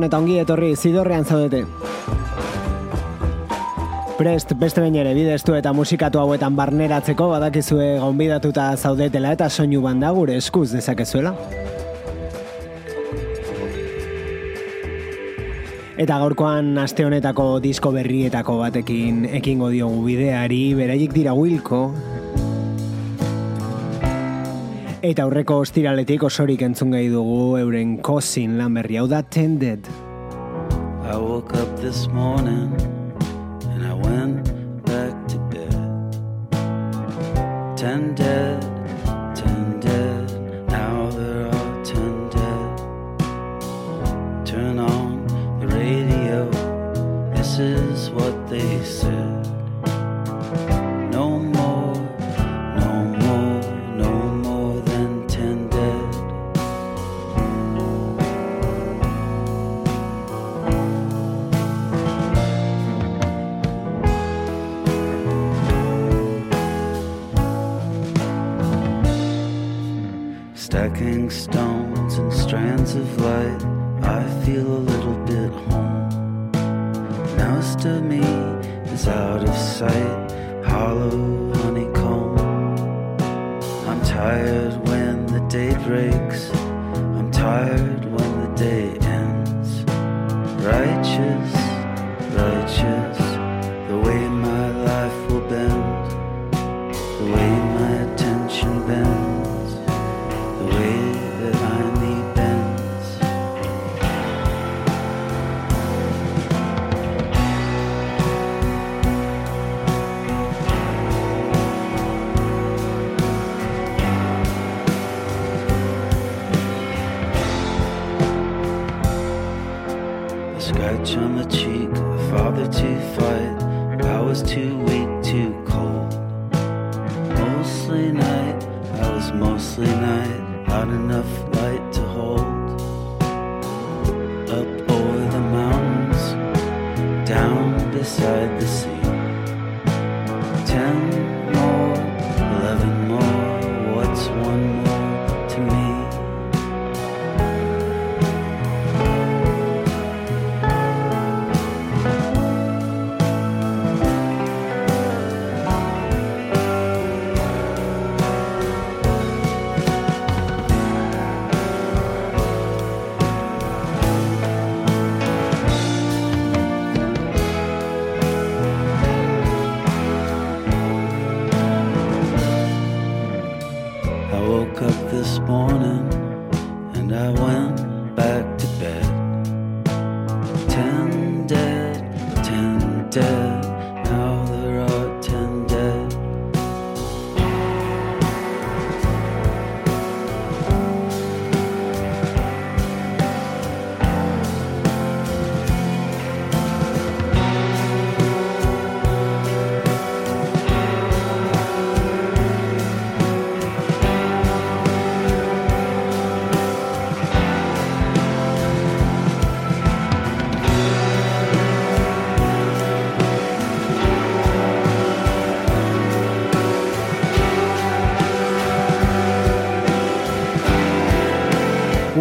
Gabon eta ongi etorri zidorrean zaudete. Prest, beste bain ere bidestu eta musikatu hauetan barneratzeko badakizue gonbidatuta zaudetela eta soinu banda gure eskuz dezakezuela. Eta gaurkoan aste honetako disko berrietako batekin ekingo diogu bideari, beraiek dira Wilko, Eta aurreko ostiraletik osorik entzun gai dugu euren kosin lan berri hau da tended. I woke up this morning and I went back to bed. Tended,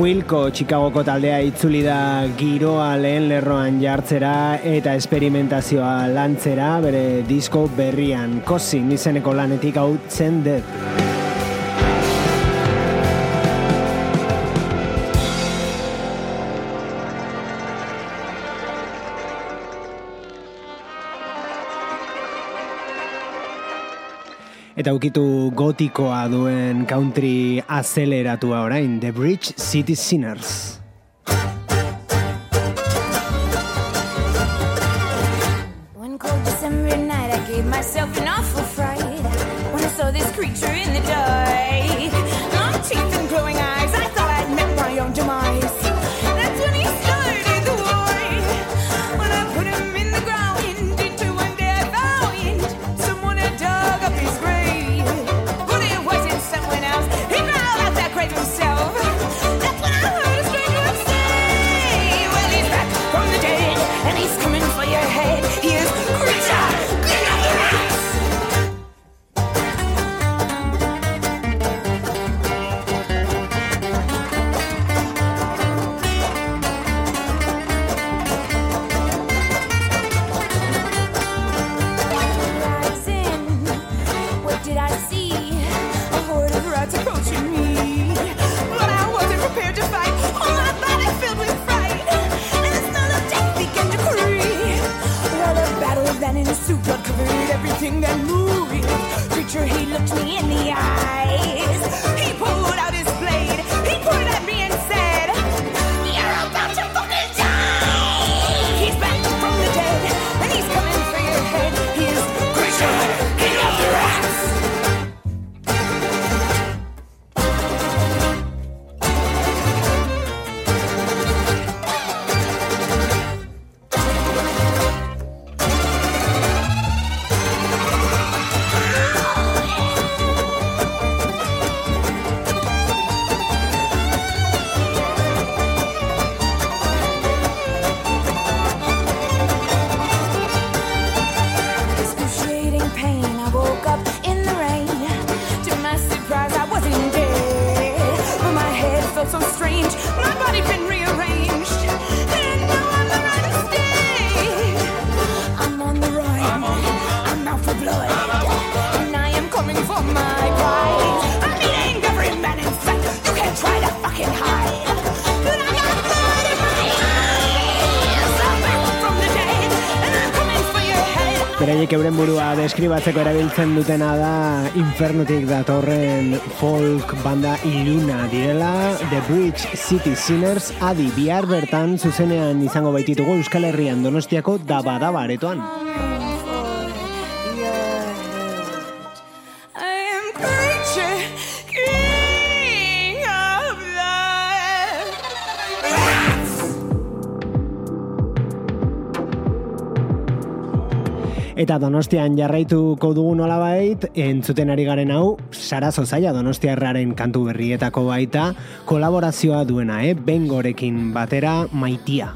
Wilco Chicagoko taldea itzuli da giroa lehen lerroan jartzera eta esperimentazioa lantzera bere disko berrian. Kosi, izeneko lanetik hau zen dut. Eta ukitu gotikoa duen country azeleratua orain, The Bridge City Sinners. myself an euren burua deskribatzeko erabiltzen dutena da infernutik datorren folk banda iluna direla The Bridge City Sinners adi bihar bertan zuzenean izango baititugu Euskal Herrian Donostiako daba aretoan. Eta donostian jarraituko dugu nola bait, entzuten ari garen hau, Sara Zozaia donostiarraren kantu berrietako baita, kolaborazioa duena, eh? bengorekin batera maitia.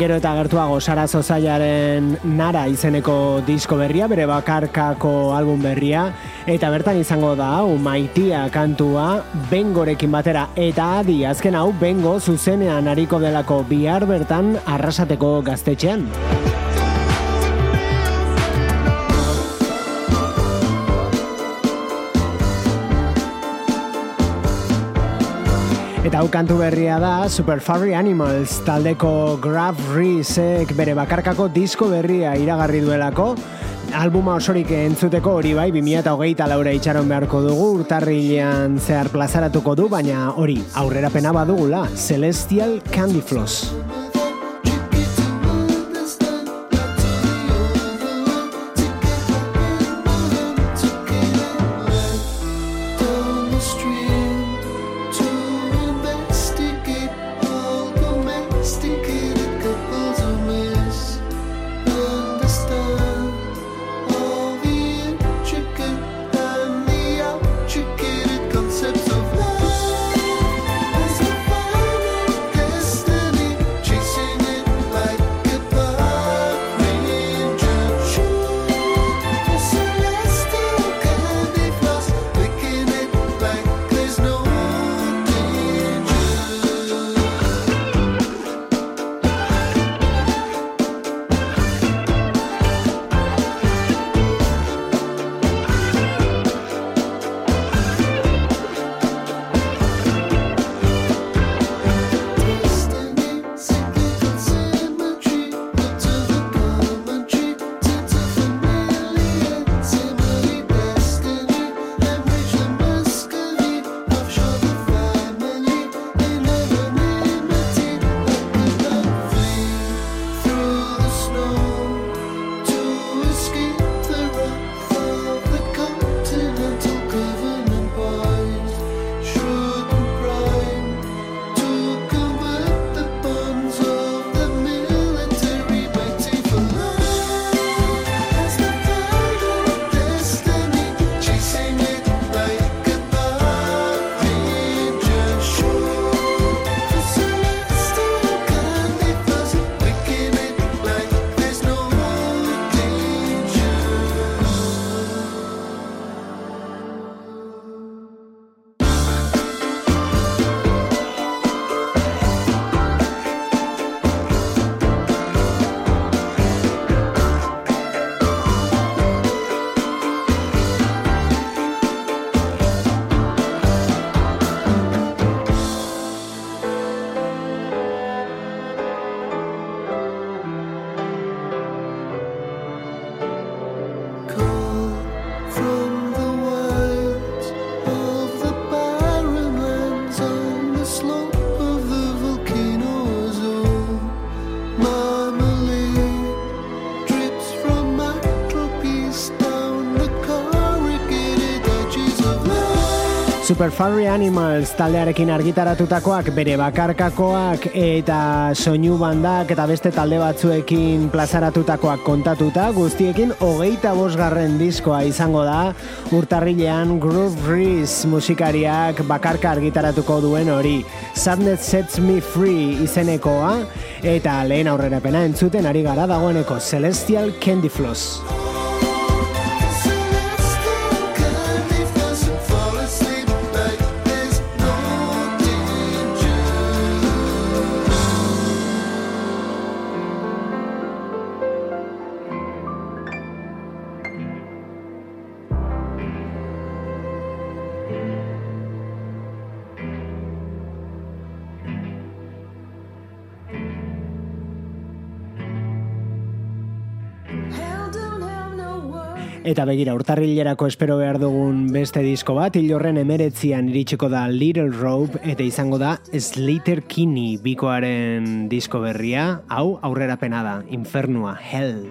Gero eta gertuago Sara Zozaiaren Nara izeneko disko berria, bere bakarkako album berria, eta bertan izango da, hau, maitia kantua, bengorekin batera, eta adi, azken hau, bengo zuzenean ariko delako bihar bertan arrasateko gaztetxean. Eta hau kantu berria da Super Furry Animals taldeko Graf Reesek bere bakarkako disko berria iragarri duelako. Albuma osorik entzuteko hori bai 2008 laura itxaron beharko dugu urtarrilean zehar plazaratuko du baina hori aurrera pena badugula Celestial Candy Floss Super Furry Animals taldearekin argitaratutakoak bere bakarkakoak eta soinu bandak eta beste talde batzuekin plazaratutakoak kontatuta guztiekin hogeita bosgarren diskoa izango da. Urtarrilean Groove Reese musikariak bakarka argitaratuko duen hori. Sadness Sets Me Free izenekoa. Eta lehen aurrerapena entzuten ari gara dagoeneko Celestial Candy Floss. Eta begira, urtarrilerako espero behar dugun beste disko bat, hilorren emeretzian iritsiko da Little Rope, eta izango da Slater Kinney bikoaren disko berria, hau aurrera pena da, Infernua, Hell.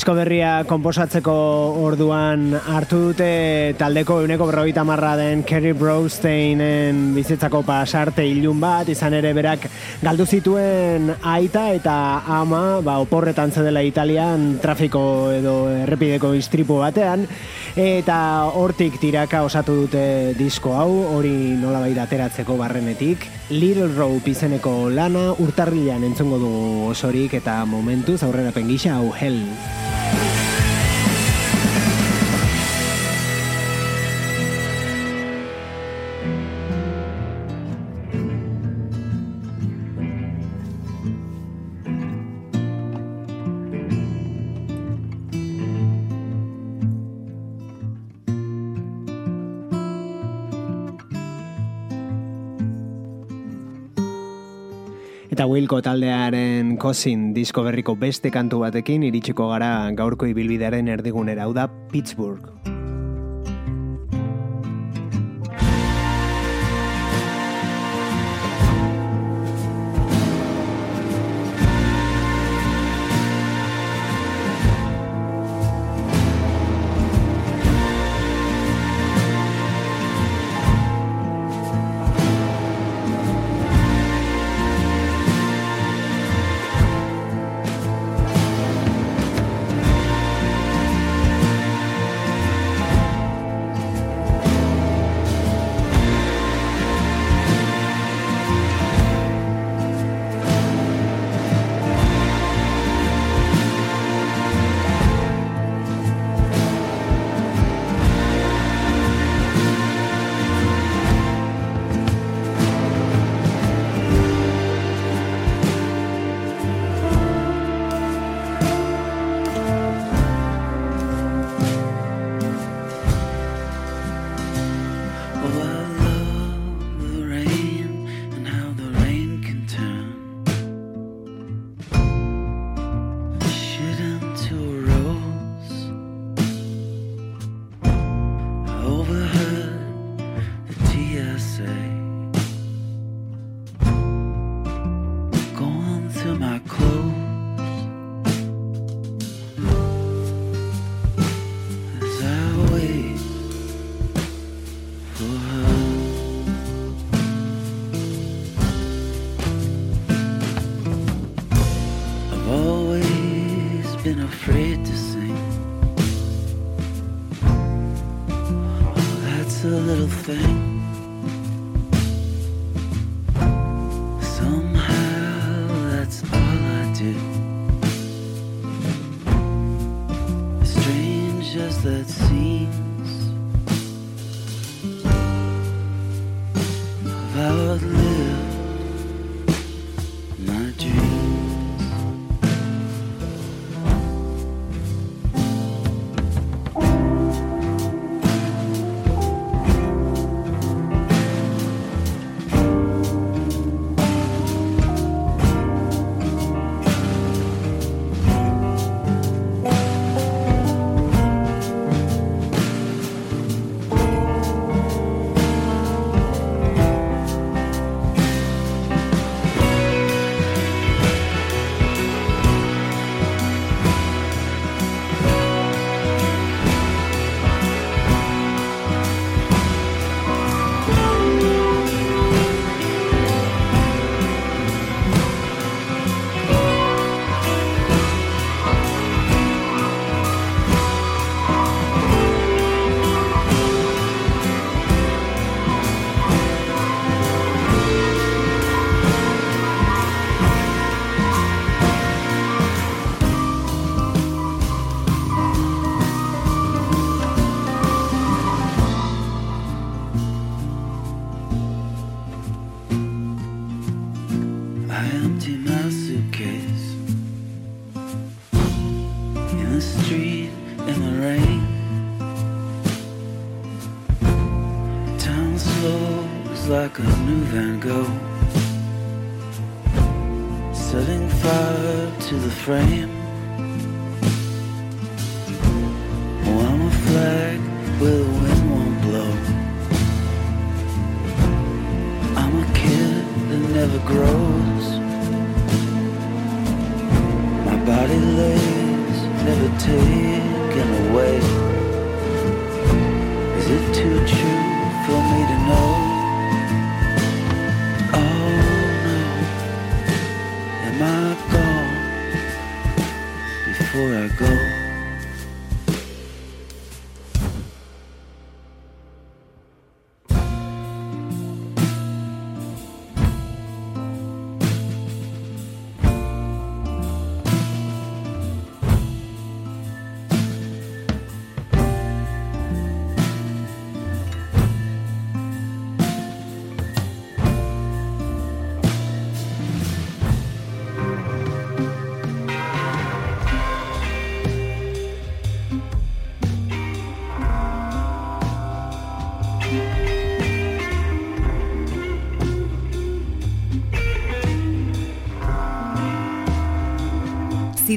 Disko berria konposatzeko orduan hartu dute taldeko euneko berrogeita marra den Kerry Brosteinen bizitzako pasarte ilun bat, izan ere berak galdu zituen aita eta ama ba, oporretan zedela Italian trafiko edo errepideko istripu batean, eta hortik tiraka osatu dute disko hau, hori nola baita ateratzeko barrenetik. Little Rope izeneko lana urtarrilan entzongo dugu osorik eta momentuz aurrera pengisa hau hell. Eta Wilko taldearen kosin disko berriko beste kantu batekin iritsiko gara gaurko ibilbidearen erdigunera, hau da Pittsburgh.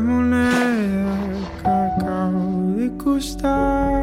moneda, cacao de costado.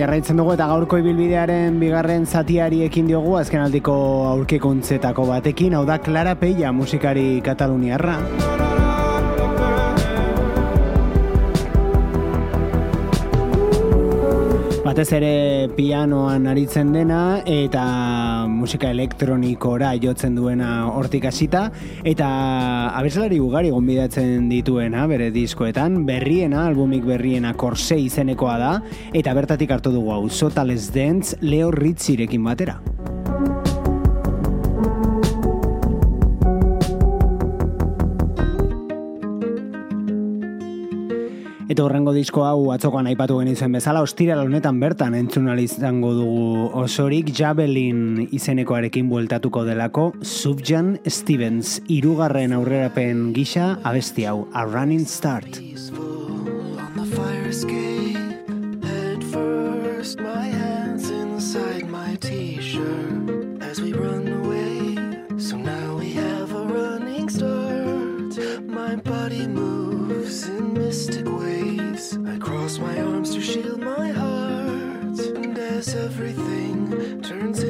Jarraitzen dugu eta gaurko ibilbidearen bigarren zatiari ekin diogu azken aldiko aurkekuntzetako batekin, hau da Clara Peia musikari kataluniarra. Batez ere pianoan aritzen dena eta musika elektronikora jotzen duena hortik hasita eta abeslari ugari gonbidatzen dituena bere diskoetan berriena, albumik berriena korse izenekoa da eta bertatik hartu dugu hau Sotales Dance Leo Ritzirekin batera. Eta horrengo disko hau atzokoan aipatu genizuen bezala, ostiral honetan bertan entzun ahal izango dugu osorik Javelin izenekoarekin bueltatuko delako Subjan Stevens irugarren aurrerapen gisa abesti hau, A Running Start. Cross my arms to shield my heart. And as everything turns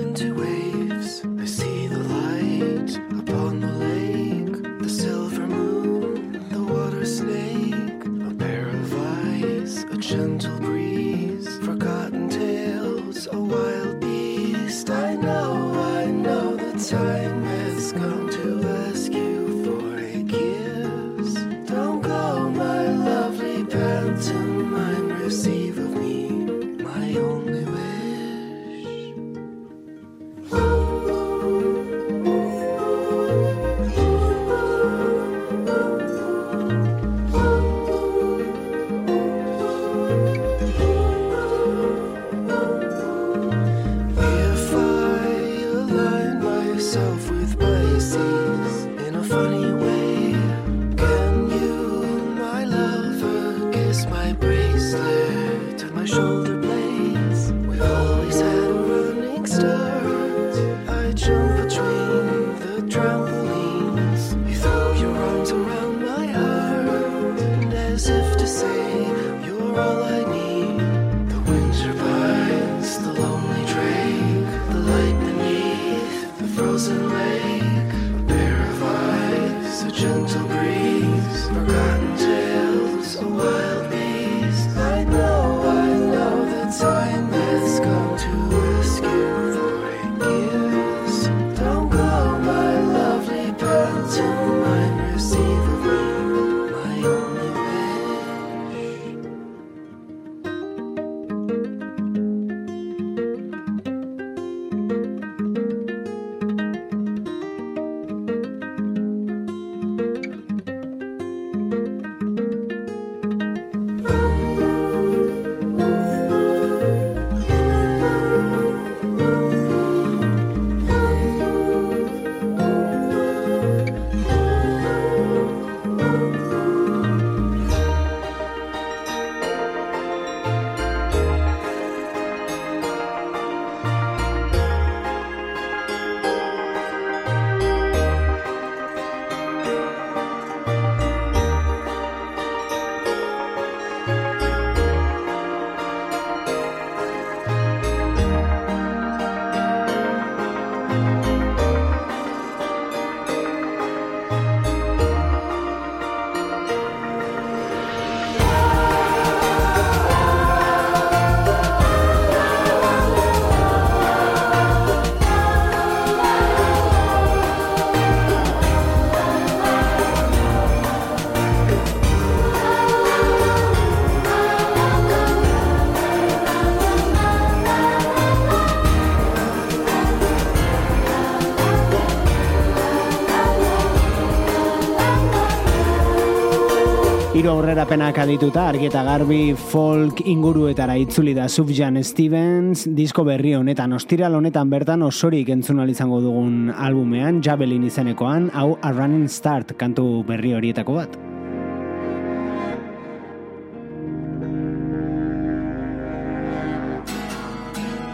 Hiru aurrerapenak adituta argi eta garbi folk inguruetara itzuli da Sufjan Stevens disko berri honetan ostiral honetan bertan osorik entzun izango dugun albumean Javelin izenekoan hau A Running Start kantu berri horietako bat.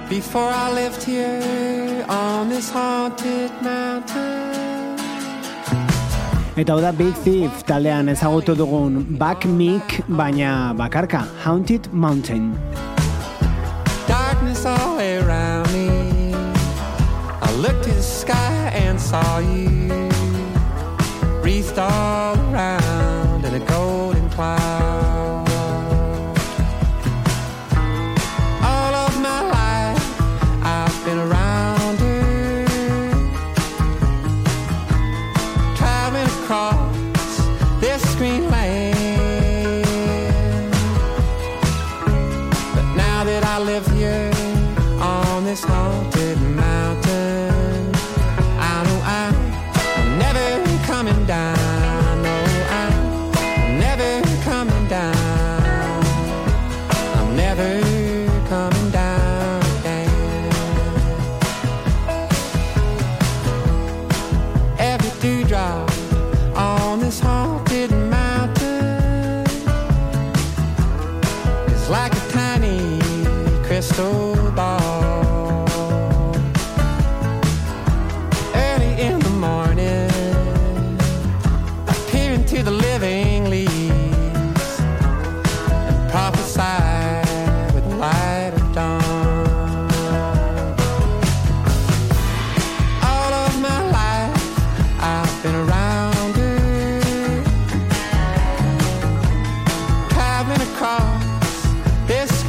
Before I lived here on this haunted mountain. Eta hau da Big Thief taldean ezagutu dugun Back Meek, baina bakarka, Haunted Mountain. Darkness all around me I looked at the sky and saw you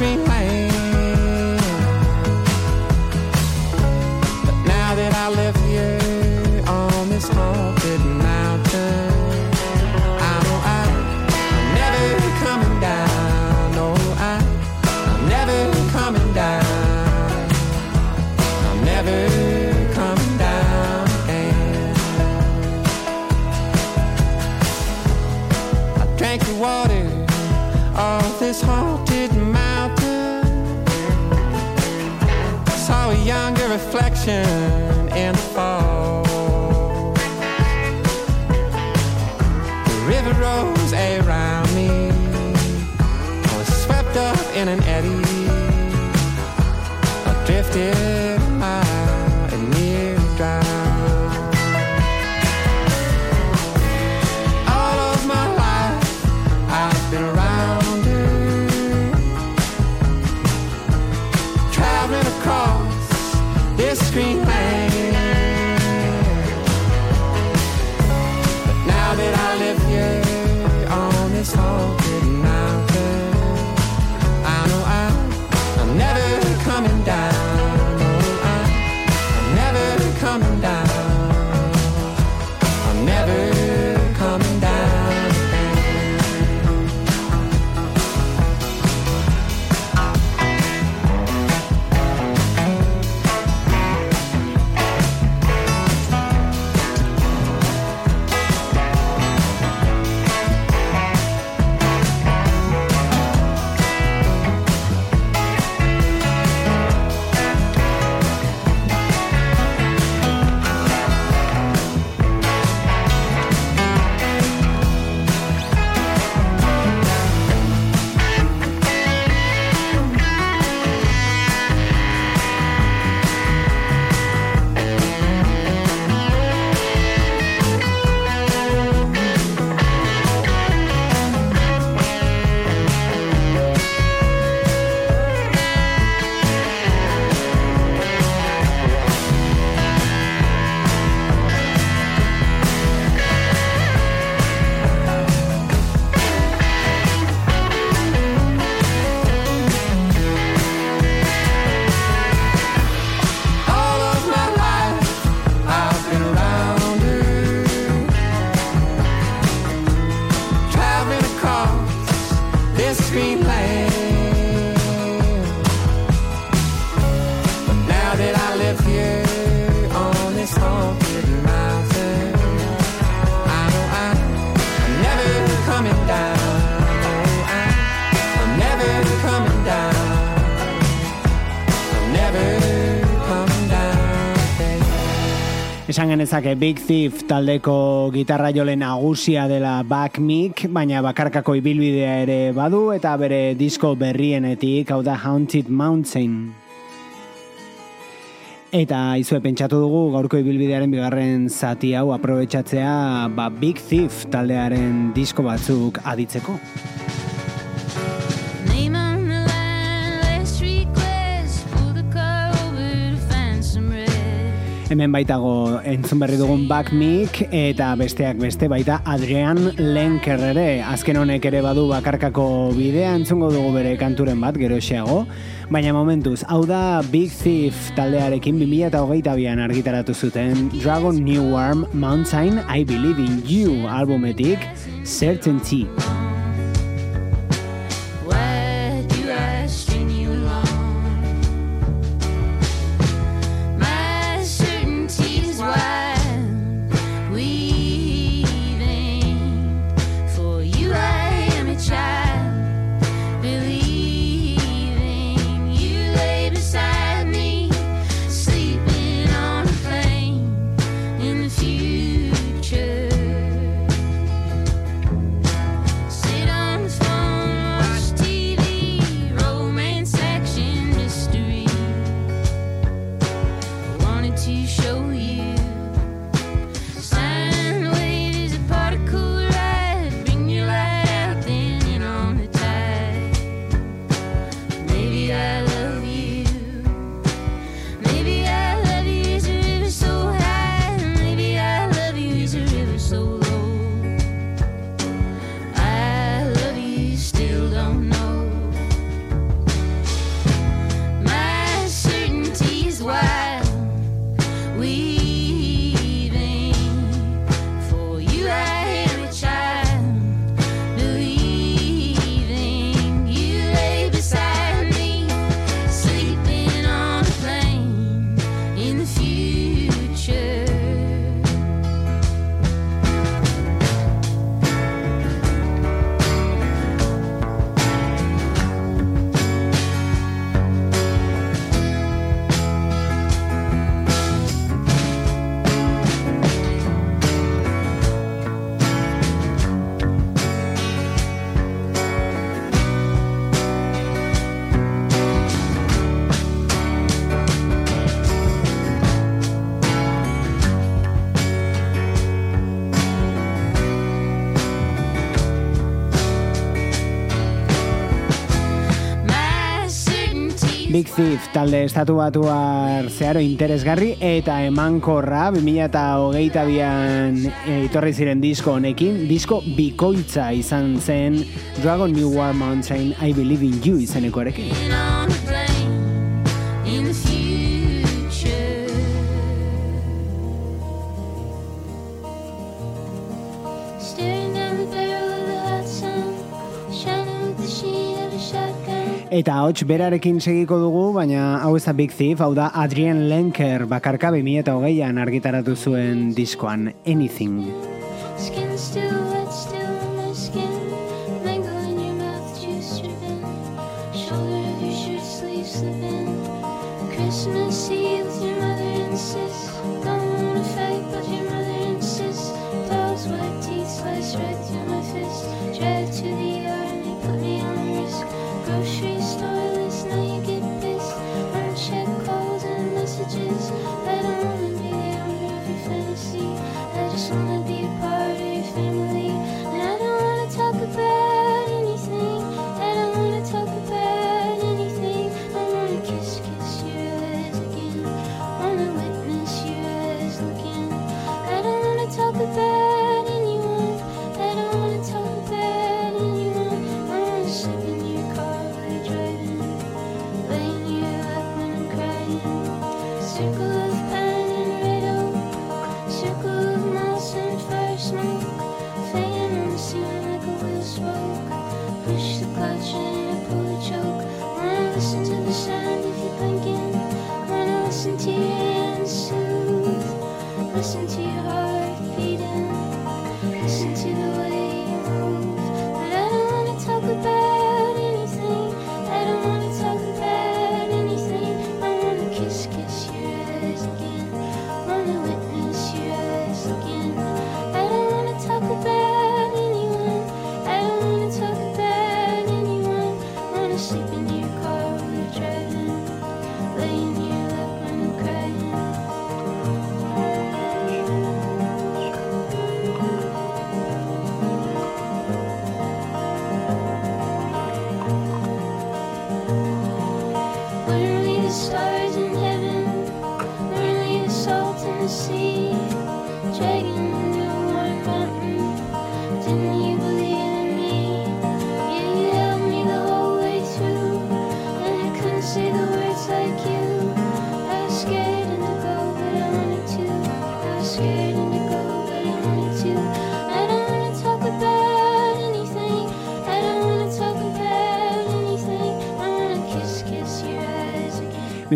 me. esan genezake Big Thief taldeko gitarra jole nagusia dela Back Mick, baina bakarkako ibilbidea ere badu eta bere disko berrienetik, hau da Haunted Mountain. Eta izue pentsatu dugu gaurko ibilbidearen bigarren zati hau aprobetsatzea ba Big Thief taldearen disko batzuk aditzeko. Hemen baitago entzun berri dugun Backmic eta besteak beste baita Adrian Lenker ere. Azken honek ere badu bakarkako bidea entzungo dugu bere kanturen bat gero xeago. Baina momentuz, hau da Big Thief taldearekin 2008an argitaratu zuten Dragon New Worm Mountain I Believe in You albumetik Certainty. Certainty. Thief talde estatu batuar zeharo interesgarri eta emankorra 2008an itorri ziren disko honekin, disko bikoitza izan zen Dragon New War Mountain I Believe in You izeneko arekin. Eta hots berarekin segiko dugu, baina hau ez da Big Thief, hau da Adrian Lenker bakarka 2008an argitaratu zuen diskoan Anything. Skin still wet, still my skin. Mangle in your mouth, juice ribbon Shoulder of your shirt sleeve slipping. Christmas Eve, your mother insists Don't wanna fight, but your mother insists. Pearls, white teeth, slice right through my fist. Drive to the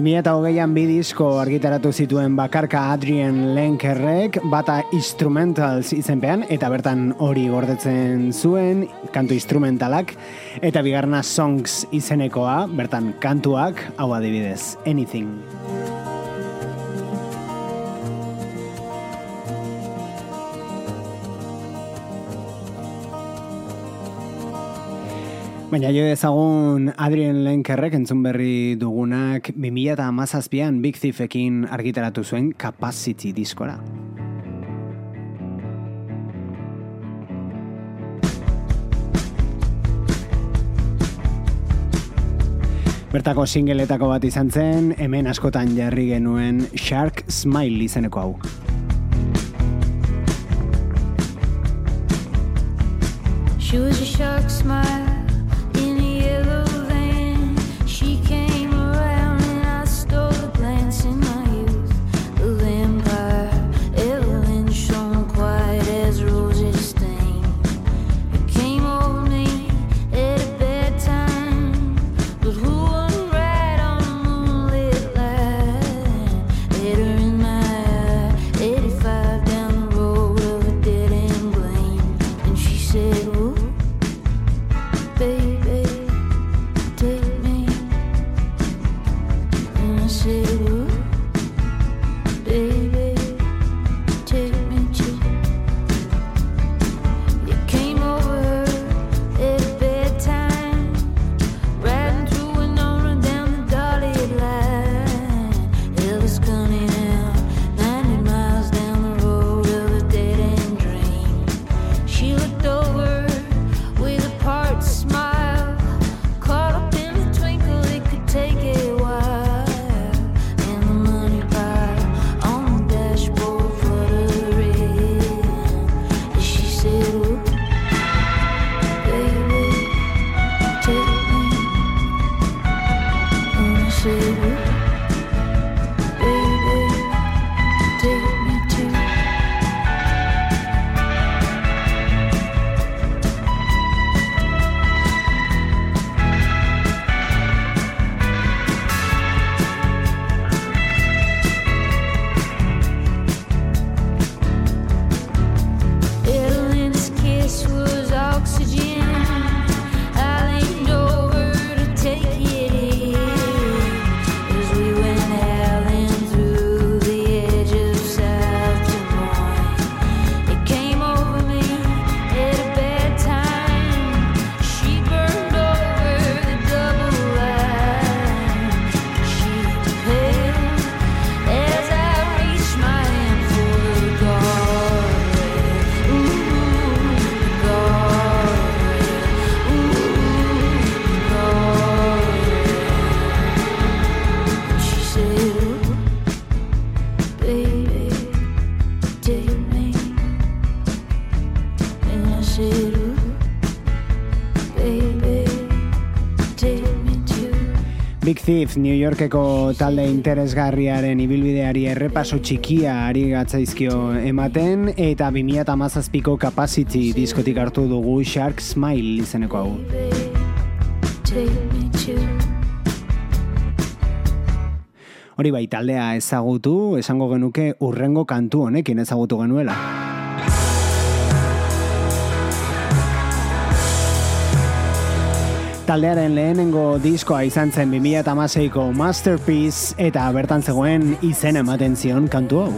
2008an bi disko argitaratu zituen bakarka Adrian Lenkerrek, bata Instrumentals izenpean, eta bertan hori gordetzen zuen, kantu instrumentalak, eta bigarna Songs izenekoa, bertan kantuak, hau adibidez, Anything. Baina jo ezagun Adrien Lenkerrek entzun berri dugunak 2008an Big Thiefekin argitaratu zuen Capacity diskora. Bertako singeletako bat izan zen, hemen askotan jarri genuen Shark Smile izeneko hau. She was a shark smile Thieves New Yorkeko talde interesgarriaren ibilbideari errepaso txikia ari gatzaizkio ematen eta 2017ko Capacity diskotik hartu dugu Shark Smile izeneko hau. Hori bai, taldea ezagutu, esango genuke urrengo kantu honekin ezagutu genuela. Taldearen lehenengo diskoa izan zen 2008ko Masterpiece eta bertan zegoen izen ematen zion kantu hau.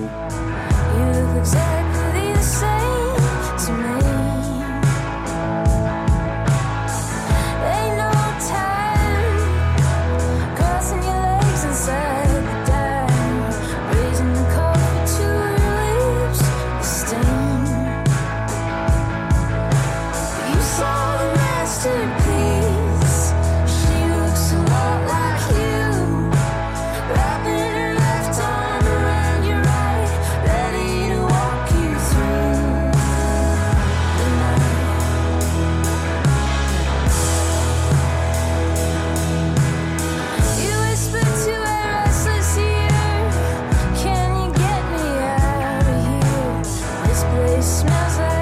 smells like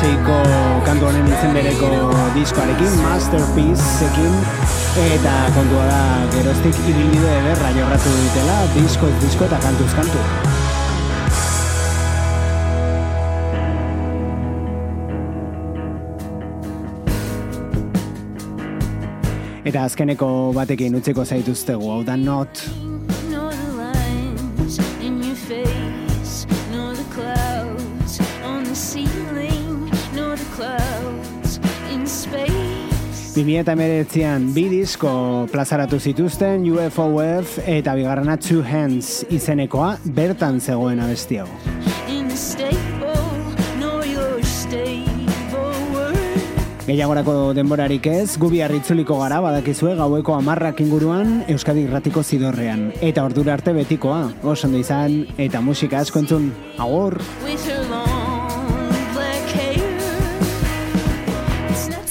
2006ko kantu honen izen bereko diskoarekin, Masterpiece ekin, eta kontua da geroztik ibilbide ederra jorratu ditela, disko, disko eta kantuz kantu. Eta azkeneko batekin utzeko zaituztegu, hau da not. 2008an bi disko plazaratu zituzten UFO eta bigarrena Two Hands izenekoa bertan zegoen abesti hau. Gehiagorako denborarik ez, gubi harritzuliko gara badakizue gaueko amarrak inguruan Euskadi irratiko zidorrean. Eta ordura arte betikoa, osondo izan, eta musika asko entzun, Agor!